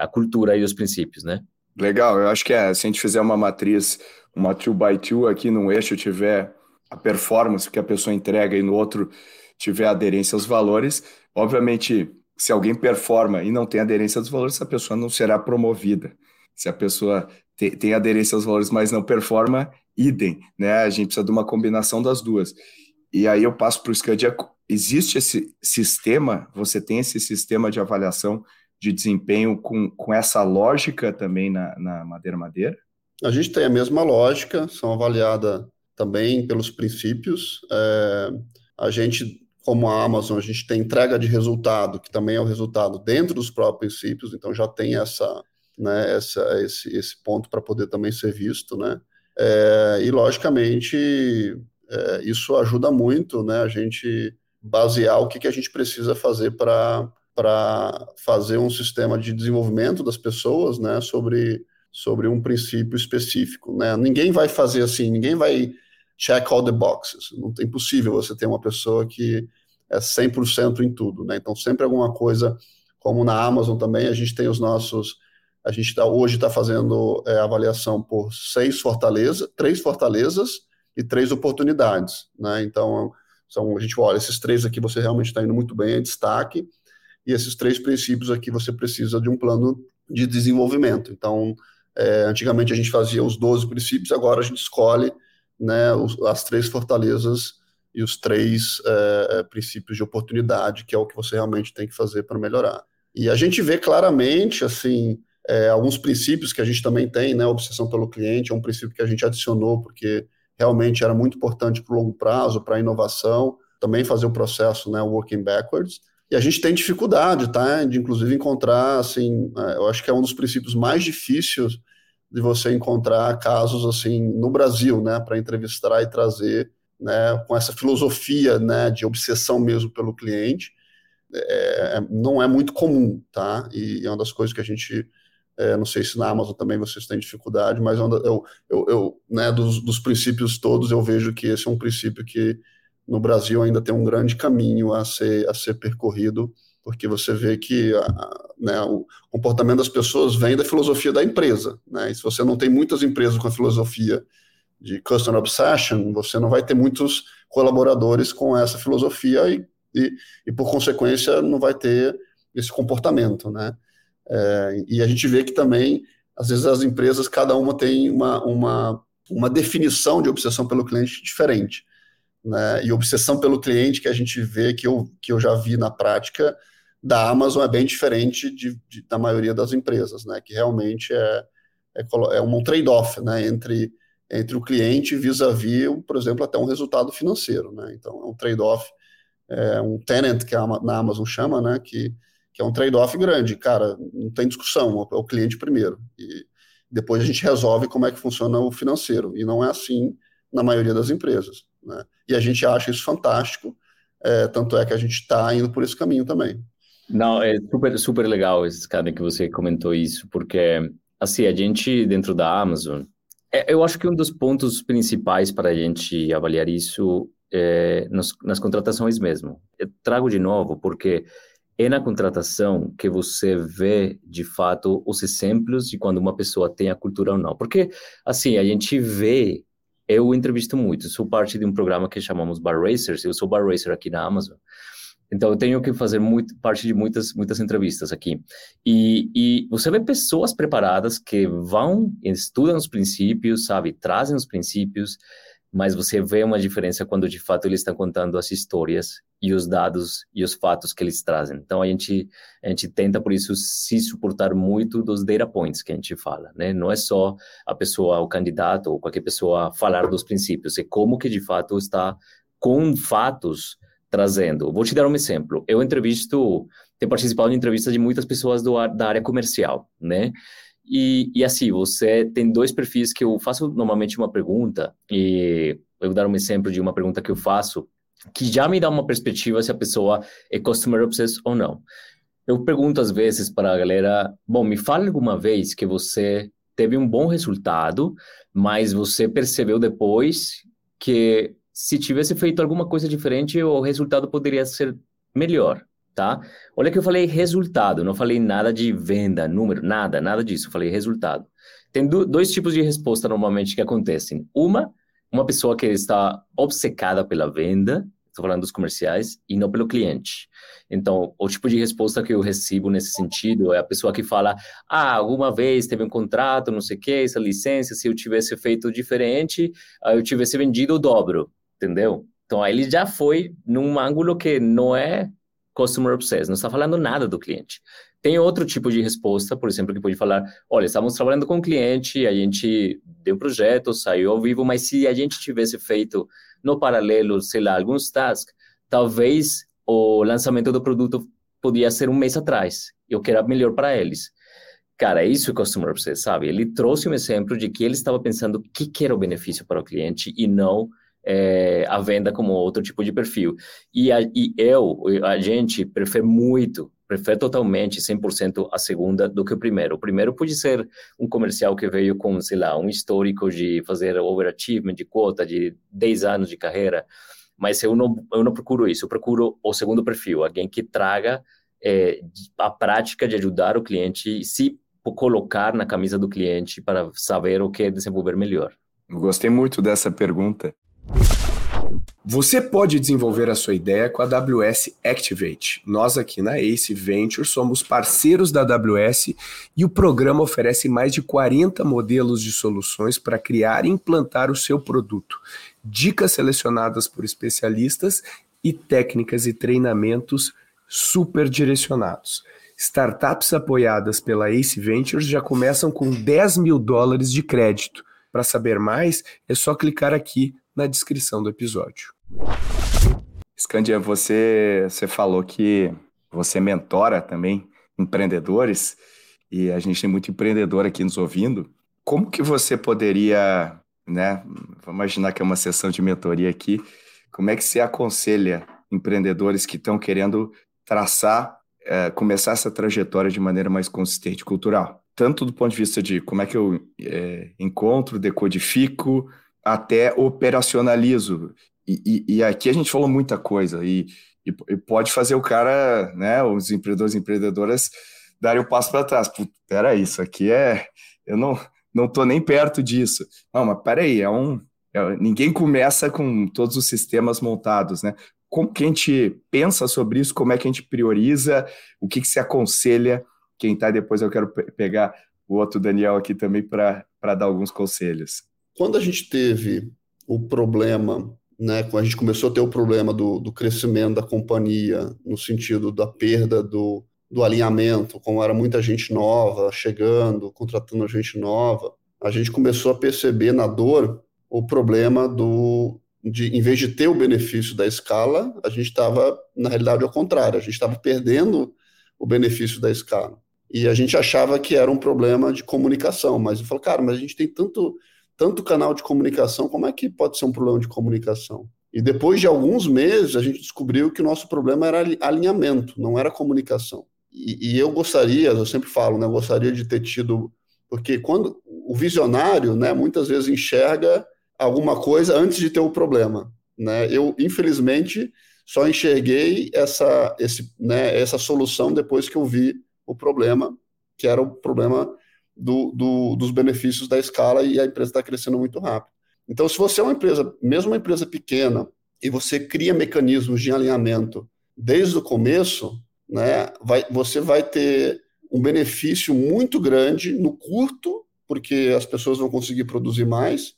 Speaker 4: a cultura e os princípios, né?
Speaker 2: Legal, eu acho que é, se a gente fizer uma matriz, uma 2 by 2 aqui num eixo tiver a performance que a pessoa entrega e no outro tiver aderência aos valores, obviamente, se alguém performa e não tem aderência aos valores, essa pessoa não será promovida. Se a pessoa te, tem aderência aos valores, mas não performa, idem, né? A gente precisa de uma combinação das duas. E aí eu passo para o Scadia. Existe esse sistema, você tem esse sistema de avaliação de desempenho com, com essa lógica também na, na Madeira Madeira?
Speaker 3: A gente tem a mesma lógica, são avaliadas também pelos princípios. É, a gente, como a Amazon, a gente tem entrega de resultado, que também é o resultado dentro dos próprios princípios, então já tem essa, né, essa, esse, esse ponto para poder também ser visto, né? É, e logicamente é, isso ajuda muito, né? A gente basear o que, que a gente precisa fazer para para fazer um sistema de desenvolvimento das pessoas, né? Sobre sobre um princípio específico, né? Ninguém vai fazer assim, ninguém vai check all the boxes. Não é impossível você ter uma pessoa que é 100% em tudo, né? Então sempre alguma coisa, como na Amazon também, a gente tem os nossos a gente tá, hoje está fazendo é, avaliação por seis fortalezas, três fortalezas e três oportunidades. Né? Então, são, a gente olha, esses três aqui você realmente está indo muito bem, é destaque, e esses três princípios aqui você precisa de um plano de desenvolvimento. Então, é, antigamente a gente fazia os 12 princípios, agora a gente escolhe né, os, as três fortalezas e os três é, princípios de oportunidade, que é o que você realmente tem que fazer para melhorar. E a gente vê claramente, assim, é, alguns princípios que a gente também tem, né? Obsessão pelo cliente é um princípio que a gente adicionou porque realmente era muito importante para o longo prazo, para a inovação, também fazer o processo, né? Working backwards. E a gente tem dificuldade, tá? De inclusive encontrar, assim, é, eu acho que é um dos princípios mais difíceis de você encontrar casos assim no Brasil, né? Para entrevistar e trazer, né? Com essa filosofia, né? De obsessão mesmo pelo cliente é, é, não é muito comum, tá? E é uma das coisas que a gente, é, não sei se na Amazon também vocês têm dificuldade, mas eu, eu, eu né, dos, dos, princípios todos, eu vejo que esse é um princípio que no Brasil ainda tem um grande caminho a ser, a ser percorrido, porque você vê que né, o comportamento das pessoas vem da filosofia da empresa, né? E se você não tem muitas empresas com a filosofia de customer obsession, você não vai ter muitos colaboradores com essa filosofia e e, e por consequência não vai ter esse comportamento, né? É, e a gente vê que também, às vezes as empresas, cada uma tem uma, uma, uma definição de obsessão pelo cliente diferente, né? E obsessão pelo cliente que a gente vê, que eu, que eu já vi na prática, da Amazon é bem diferente de, de da maioria das empresas, né? Que realmente é, é, é um trade-off, né? Entre, entre o cliente vis-à-vis, -vis, por exemplo, até um resultado financeiro, né? Então, é um trade-off é, um tenant, que a, na Amazon chama, né, que, que é um trade-off grande. Cara, não tem discussão, é o cliente primeiro. E depois a gente resolve como é que funciona o financeiro. E não é assim na maioria das empresas. Né? E a gente acha isso fantástico, é, tanto é que a gente está indo por esse caminho também.
Speaker 4: Não, é super, super legal cara que você comentou isso, porque assim, a gente dentro da Amazon, é, eu acho que um dos pontos principais para a gente avaliar isso é, nas, nas contratações mesmo. Eu trago de novo, porque é na contratação que você vê, de fato, os exemplos de quando uma pessoa tem a cultura ou não. Porque, assim, a gente vê, eu entrevisto muito, sou parte de um programa que chamamos Bar Racers, eu sou Bar Racer aqui na Amazon, então eu tenho que fazer muito, parte de muitas, muitas entrevistas aqui. E, e você vê pessoas preparadas que vão, estudam os princípios, sabe, trazem os princípios, mas você vê uma diferença quando de fato eles estão contando as histórias e os dados e os fatos que eles trazem. Então a gente a gente tenta por isso se suportar muito dos data points que a gente fala, né? Não é só a pessoa, o candidato ou qualquer pessoa falar dos princípios, é como que de fato está com fatos trazendo. Vou te dar um exemplo. Eu entrevisto, tenho participado de entrevistas de muitas pessoas do, da área comercial, né? E, e assim, você tem dois perfis que eu faço normalmente uma pergunta, e eu vou dar um exemplo de uma pergunta que eu faço, que já me dá uma perspectiva se a pessoa é customer obsessed ou não. Eu pergunto às vezes para a galera, bom, me fale alguma vez que você teve um bom resultado, mas você percebeu depois que se tivesse feito alguma coisa diferente, o resultado poderia ser melhor tá? Olha que eu falei resultado, não falei nada de venda, número, nada, nada disso, eu falei resultado. Tem do, dois tipos de resposta normalmente que acontecem. Uma, uma pessoa que está obcecada pela venda, estou falando dos comerciais, e não pelo cliente. Então, o tipo de resposta que eu recebo nesse sentido é a pessoa que fala: ah, alguma vez teve um contrato, não sei o que, essa licença, se eu tivesse feito diferente, ah, eu tivesse vendido o dobro, entendeu? Então, aí ele já foi num ângulo que não é Customer Obsessed, não está falando nada do cliente. Tem outro tipo de resposta, por exemplo, que pode falar: olha, estávamos trabalhando com o cliente, a gente deu projeto, saiu ao vivo, mas se a gente tivesse feito no paralelo, sei lá, alguns tasks, talvez o lançamento do produto podia ser um mês atrás, eu que era melhor para eles. Cara, isso é Customer Obsessed, sabe? Ele trouxe um exemplo de que ele estava pensando o que, que era o benefício para o cliente e não é, a venda como outro tipo de perfil. E, a, e eu, a gente prefere muito, prefere totalmente 100% a segunda do que o primeiro. O primeiro pode ser um comercial que veio com, sei lá, um histórico de fazer overachievement, de quota, de 10 anos de carreira, mas eu não, eu não procuro isso, eu procuro o segundo perfil, alguém que traga é, a prática de ajudar o cliente, se colocar na camisa do cliente para saber o que desenvolver melhor.
Speaker 2: Gostei muito dessa pergunta. Você pode desenvolver a sua ideia com a AWS Activate. Nós aqui na Ace Venture somos parceiros da AWS e o programa oferece mais de 40 modelos de soluções para criar e implantar o seu produto, dicas selecionadas por especialistas e técnicas e treinamentos super direcionados. Startups apoiadas pela Ace Ventures já começam com 10 mil dólares de crédito. Para saber mais, é só clicar aqui na descrição do episódio. Scandia, você, você falou que você mentora também empreendedores e a gente tem muito empreendedor aqui nos ouvindo. Como que você poderia, né? Vamos imaginar que é uma sessão de mentoria aqui. Como é que você aconselha empreendedores que estão querendo traçar, é, começar essa trajetória de maneira mais consistente, cultural? Tanto do ponto de vista de como é que eu é, encontro, decodifico, até operacionalizo. E, e, e, aqui a gente falou muita coisa, e, e, pode fazer o cara, né, os empreendedores e empreendedoras darem o um passo para trás. Pera isso aqui é. Eu não não tô nem perto disso. Não, mas peraí, é um. É, ninguém começa com todos os sistemas montados, né? Como que a gente pensa sobre isso? Como é que a gente prioriza? O que, que se aconselha? Quem está depois eu quero pegar o outro Daniel aqui também para dar alguns conselhos.
Speaker 3: Quando a gente teve o problema, né, quando a gente começou a ter o problema do, do crescimento da companhia, no sentido da perda do, do alinhamento, como era muita gente nova chegando, contratando gente nova, a gente começou a perceber na dor o problema do de em vez de ter o benefício da escala, a gente estava na realidade ao contrário, a gente estava perdendo o benefício da escala. E a gente achava que era um problema de comunicação, mas eu falo, cara, mas a gente tem tanto tanto canal de comunicação, como é que pode ser um problema de comunicação? E depois de alguns meses, a gente descobriu que o nosso problema era alinhamento, não era comunicação. E, e eu gostaria, eu sempre falo, né, eu gostaria de ter tido, porque quando o visionário, né, muitas vezes enxerga alguma coisa antes de ter o problema. Né? Eu, infelizmente, só enxerguei essa, esse, né, essa solução depois que eu vi o problema, que era o problema do, do, dos benefícios da escala e a empresa está crescendo muito rápido. Então, se você é uma empresa, mesmo uma empresa pequena, e você cria mecanismos de alinhamento desde o começo, né, vai, você vai ter um benefício muito grande no curto, porque as pessoas vão conseguir produzir mais,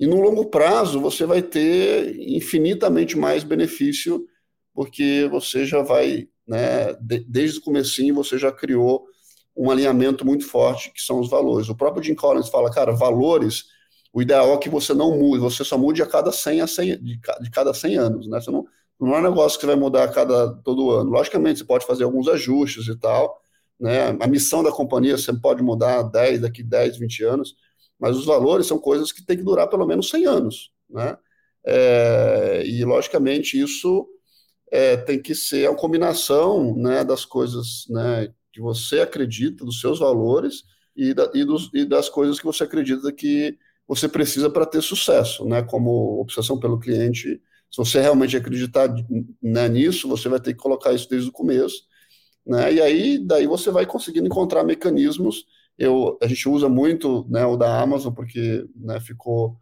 Speaker 3: e no longo prazo você vai ter infinitamente mais benefício, porque você já vai, né, de, desde o comecinho você já criou um alinhamento muito forte, que são os valores. O próprio Jim Collins fala, cara, valores, o ideal é que você não mude, você só mude a cada 100 a 100, de, de cada 100 anos, né? Você não, não é um negócio que você vai mudar a cada todo ano. Logicamente, você pode fazer alguns ajustes e tal, né? A missão da companhia você pode mudar 10, daqui 10, 20 anos, mas os valores são coisas que tem que durar pelo menos 100 anos, né? É, e, logicamente, isso é, tem que ser a combinação né, das coisas né, que você acredita, dos seus valores e, da, e, dos, e das coisas que você acredita que você precisa para ter sucesso, né? Como obsessão pelo cliente. Se você realmente acreditar né, nisso, você vai ter que colocar isso desde o começo, né? E aí, daí você vai conseguindo encontrar mecanismos. Eu, a gente usa muito né, o da Amazon porque né, ficou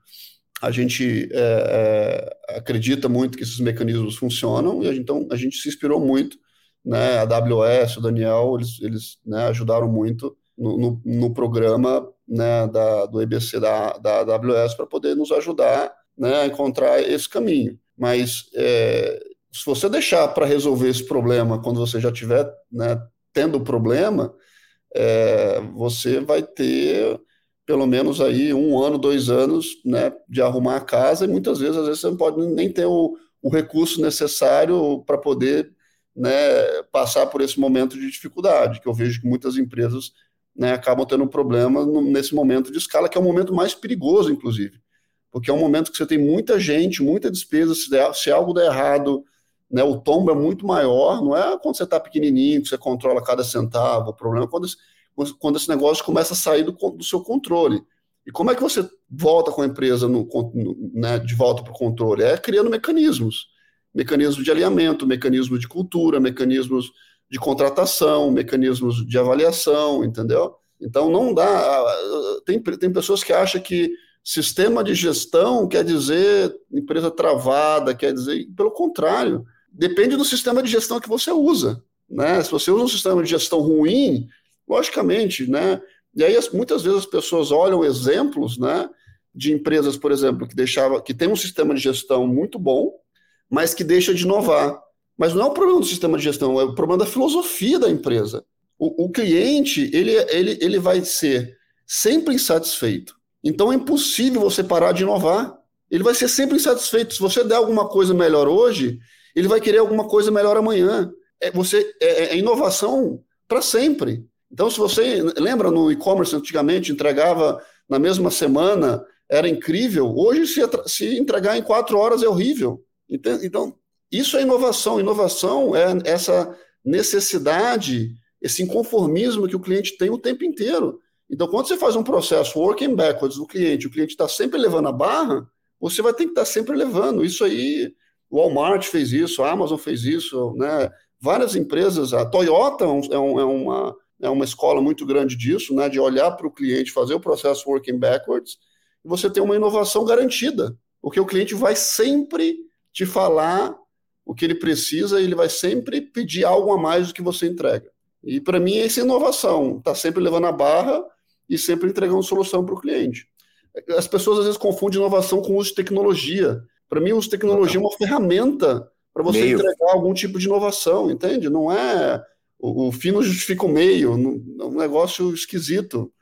Speaker 3: a gente é, é, acredita muito que esses mecanismos funcionam e a gente, então a gente se inspirou muito né, a AWS, o Daniel, eles, eles né, ajudaram muito no, no, no programa né, da, do EBC da, da AWS para poder nos ajudar né, a encontrar esse caminho. Mas é, se você deixar para resolver esse problema quando você já estiver né, tendo o problema, é, você vai ter pelo menos aí um ano, dois anos né, de arrumar a casa e muitas vezes, às vezes, você não pode nem ter o, o recurso necessário para poder né, passar por esse momento de dificuldade, que eu vejo que muitas empresas né, acabam tendo um problema nesse momento de escala, que é o momento mais perigoso, inclusive, porque é um momento que você tem muita gente, muita despesa, se, der, se algo der errado, né, o tombo é muito maior, não é quando você está pequenininho, que você controla cada centavo, o problema é quando, quando esse negócio começa a sair do, do seu controle. E como é que você volta com a empresa no, no, né, de volta para o controle? É criando mecanismos mecanismos de alinhamento, mecanismos de cultura, mecanismos de contratação, mecanismos de avaliação, entendeu? Então não dá. Tem, tem pessoas que acham que sistema de gestão quer dizer empresa travada, quer dizer, pelo contrário, depende do sistema de gestão que você usa. Né? Se você usa um sistema de gestão ruim, logicamente, né? E aí muitas vezes as pessoas olham exemplos, né, de empresas, por exemplo, que deixava, que tem um sistema de gestão muito bom, mas que deixa de inovar. Mas não é o problema do sistema de gestão, é o problema da filosofia da empresa. O, o cliente, ele, ele, ele vai ser sempre insatisfeito. Então é impossível você parar de inovar. Ele vai ser sempre insatisfeito. Se você der alguma coisa melhor hoje, ele vai querer alguma coisa melhor amanhã. É, você, é, é inovação para sempre. Então, se você lembra no e-commerce antigamente entregava na mesma semana, era incrível. Hoje, se, se entregar em quatro horas é horrível. Então, então, isso é inovação. Inovação é essa necessidade, esse inconformismo que o cliente tem o tempo inteiro. Então, quando você faz um processo working backwards do cliente, o cliente está sempre levando a barra, você vai ter que estar tá sempre levando. Isso aí, o Walmart fez isso, a Amazon fez isso, né? Várias empresas, a Toyota é, um, é, é uma, é uma escola muito grande disso, né? De olhar para o cliente, fazer o processo working backwards, e você ter uma inovação garantida, porque o cliente vai sempre te falar o que ele precisa e ele vai sempre pedir algo a mais do que você entrega. E para mim, essa é inovação, está sempre levando a barra e sempre entregando solução para o cliente. As pessoas às vezes confundem inovação com uso de tecnologia. Para mim, o uso de tecnologia é uma ferramenta para você meio. entregar algum tipo de inovação, entende? Não é o, o fim não justifica o meio, é um negócio esquisito.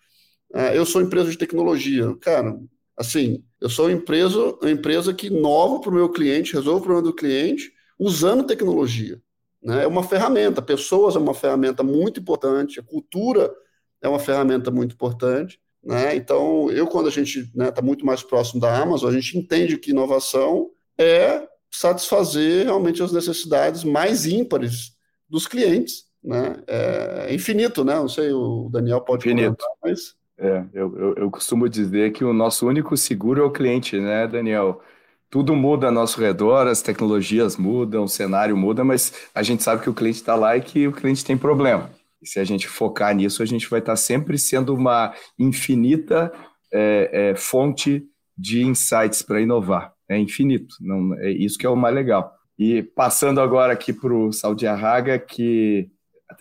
Speaker 3: É, eu sou empresa de tecnologia, cara. Assim, eu sou uma empresa, uma empresa que inovo para o meu cliente, resolve o problema do cliente usando tecnologia. Né? É uma ferramenta. Pessoas é uma ferramenta muito importante. A cultura é uma ferramenta muito importante. Né? Então, eu, quando a gente está né, tá muito mais próximo da Amazon, a gente entende que inovação é satisfazer realmente as necessidades mais ímpares dos clientes. Né? É infinito, né? Não sei, o Daniel pode
Speaker 2: infinito. Comentar, mas... É, eu, eu, eu costumo dizer que o nosso único seguro é o cliente, né, Daniel? tudo muda ao nosso redor, as tecnologias mudam, o cenário muda, mas a gente sabe que o cliente está lá e que o cliente tem problema. E se a gente focar nisso, a gente vai estar tá sempre sendo uma infinita é, é, fonte de insights para inovar. É infinito, não, é isso que é o mais legal. E passando agora aqui para o Saudi Arraga, que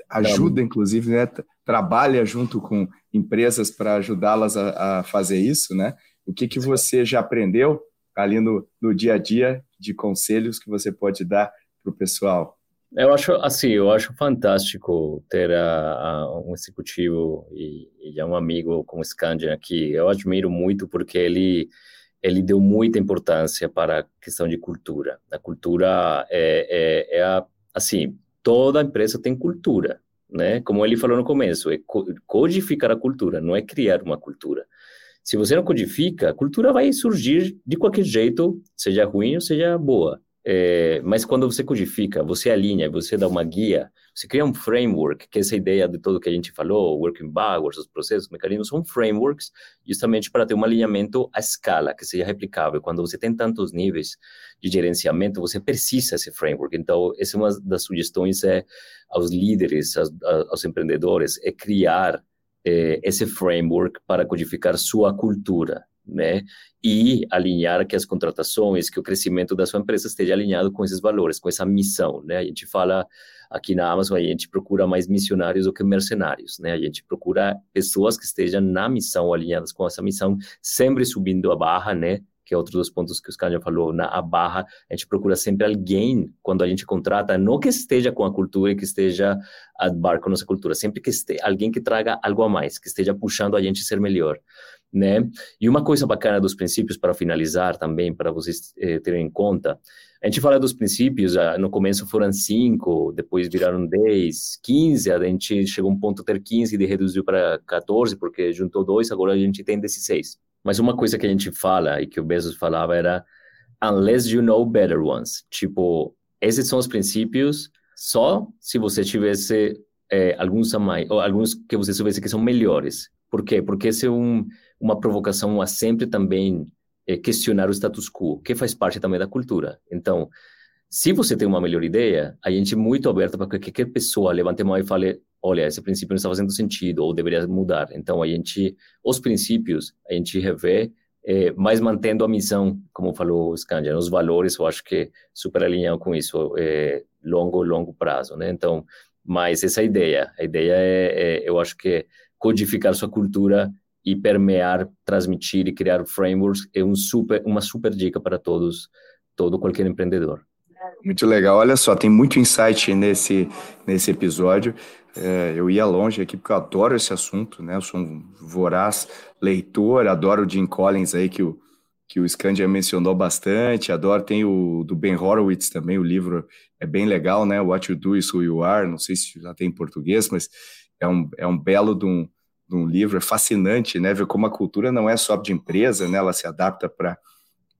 Speaker 2: ajuda, inclusive, né, trabalha junto com empresas para ajudá-las a, a, fazer isso, né? O que, que você já aprendeu ali no, no dia a dia de conselhos que você pode dar para o pessoal?
Speaker 4: Eu acho assim, eu acho fantástico ter a, a, um executivo e, e um amigo como Scandian aqui. Eu admiro muito porque ele ele deu muita importância para a questão de cultura. A cultura é, é, é a, assim, toda empresa tem cultura, né? Como ele falou no começo, é codificar a cultura, não é criar uma cultura. Se você não codifica, a cultura vai surgir de qualquer jeito, seja ruim ou seja boa. É, mas quando você codifica, você alinha, você dá uma guia, você cria um framework, que é essa ideia de tudo que a gente falou, working backwards, os processos, os mecanismos, são frameworks justamente para ter um alinhamento à escala, que seja replicável. Quando você tem tantos níveis de gerenciamento, você precisa desse framework. Então, essa é uma das sugestões é, aos líderes, aos, aos empreendedores, é criar eh, esse framework para codificar sua cultura, né? E alinhar que as contratações, que o crescimento da sua empresa esteja alinhado com esses valores, com essa missão, né? A gente fala aqui na Amazon, a gente procura mais missionários do que mercenários, né? A gente procura pessoas que estejam na missão, alinhadas com essa missão, sempre subindo a barra, né? Que é outro dos pontos que o Scan falou, na a barra, a gente procura sempre alguém, quando a gente contrata, não que esteja com a cultura e que esteja a bar com a nossa cultura, sempre que esteja alguém que traga algo a mais, que esteja puxando a gente a ser melhor, né? E uma coisa bacana dos princípios, para finalizar também, para vocês eh, terem em conta, a gente fala dos princípios, ah, no começo foram cinco, depois viraram dez, quinze, a gente chegou a um ponto ter quinze e reduziu para 14, porque juntou dois, agora a gente tem 16. Mas uma coisa que a gente fala e que o Bezos falava era unless you know better ones. Tipo, esses são os princípios só se você tivesse é, alguns a mais, ou alguns que você soubesse que são melhores. Por quê? Porque esse é um, uma provocação a sempre também é, questionar o status quo, que faz parte também da cultura. Então, se você tem uma melhor ideia, a gente é muito aberta para que qualquer pessoa levante a mão e fale olha, esse princípio não está fazendo sentido ou deveria mudar. Então, a gente, os princípios, a gente revê é, mas mantendo a missão, como falou o Scandia, os valores, eu acho que super alinhado com isso, é, longo, longo prazo, né? Então, mas essa ideia, a ideia é, é, eu acho que codificar sua cultura e permear, transmitir e criar frameworks é um super, uma super dica para todos, todo qualquer empreendedor.
Speaker 2: Muito legal. Olha só, tem muito insight nesse, nesse episódio. É, eu ia longe aqui porque eu adoro esse assunto, né? Eu sou um voraz leitor, adoro o Jim Collins aí que o, que o Scandia mencionou bastante, adoro, tem o do Ben Horowitz também, o livro é bem legal, né? What You Do is Who You Are, não sei se já tem em português, mas é um, é um belo de um, de um livro, é fascinante, né? Ver como a cultura não é só de empresa, né? Ela se adapta para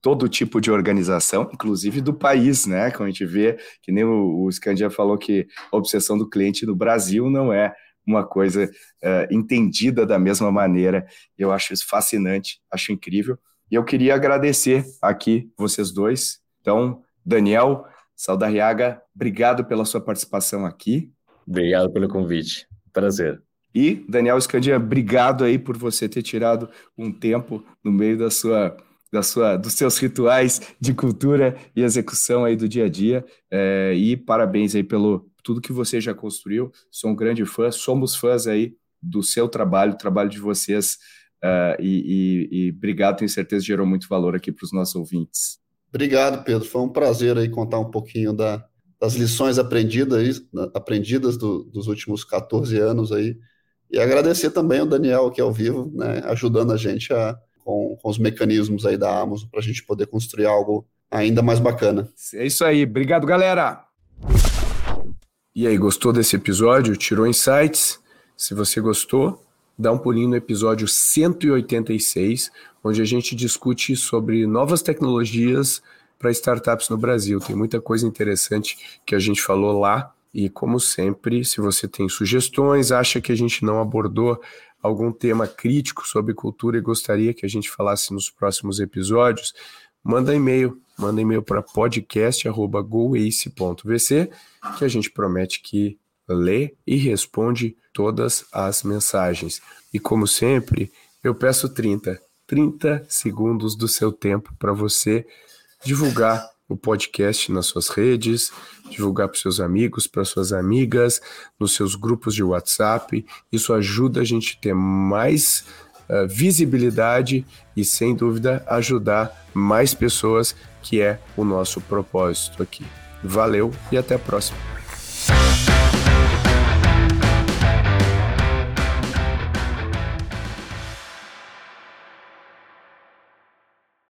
Speaker 2: todo tipo de organização, inclusive do país, né? Como a gente vê, que nem o, o Scandia falou que a obsessão do cliente no Brasil não é uma coisa uh, entendida da mesma maneira. Eu acho isso fascinante, acho incrível. E eu queria agradecer aqui vocês dois. Então, Daniel, Saudarriaga, obrigado pela sua participação aqui.
Speaker 4: Obrigado pelo convite. Prazer.
Speaker 2: E, Daniel Scandia, obrigado aí por você ter tirado um tempo no meio da sua da sua, dos seus rituais de cultura e execução aí do dia a dia. É, e parabéns aí pelo tudo que você já construiu. Sou um grande fã, somos fãs aí do seu trabalho, do trabalho de vocês. Uh, e, e, e, obrigado, tenho certeza gerou muito valor aqui para os nossos ouvintes.
Speaker 3: Obrigado, Pedro. Foi um prazer aí contar um pouquinho da, das lições aprendidas, aprendidas do, dos últimos 14 anos aí. E agradecer também ao Daniel aqui ao vivo, né, ajudando a gente a, com, com os mecanismos aí da Amazon para a gente poder construir algo ainda mais bacana.
Speaker 2: É isso aí. Obrigado, galera. E aí, gostou desse episódio? Tirou insights? Se você gostou, dá um pulinho no episódio 186, onde a gente discute sobre novas tecnologias para startups no Brasil. Tem muita coisa interessante que a gente falou lá. E como sempre, se você tem sugestões, acha que a gente não abordou algum tema crítico sobre cultura e gostaria que a gente falasse nos próximos episódios, manda e-mail, manda e-mail para podcast@goace.vc, que a gente promete que lê e responde todas as mensagens. E como sempre, eu peço 30, 30 segundos do seu tempo para você divulgar o podcast nas suas redes, divulgar para seus amigos, para suas amigas, nos seus grupos de WhatsApp. Isso ajuda a gente a ter mais uh, visibilidade e, sem dúvida, ajudar mais pessoas, que é o nosso propósito aqui. Valeu e até a próxima.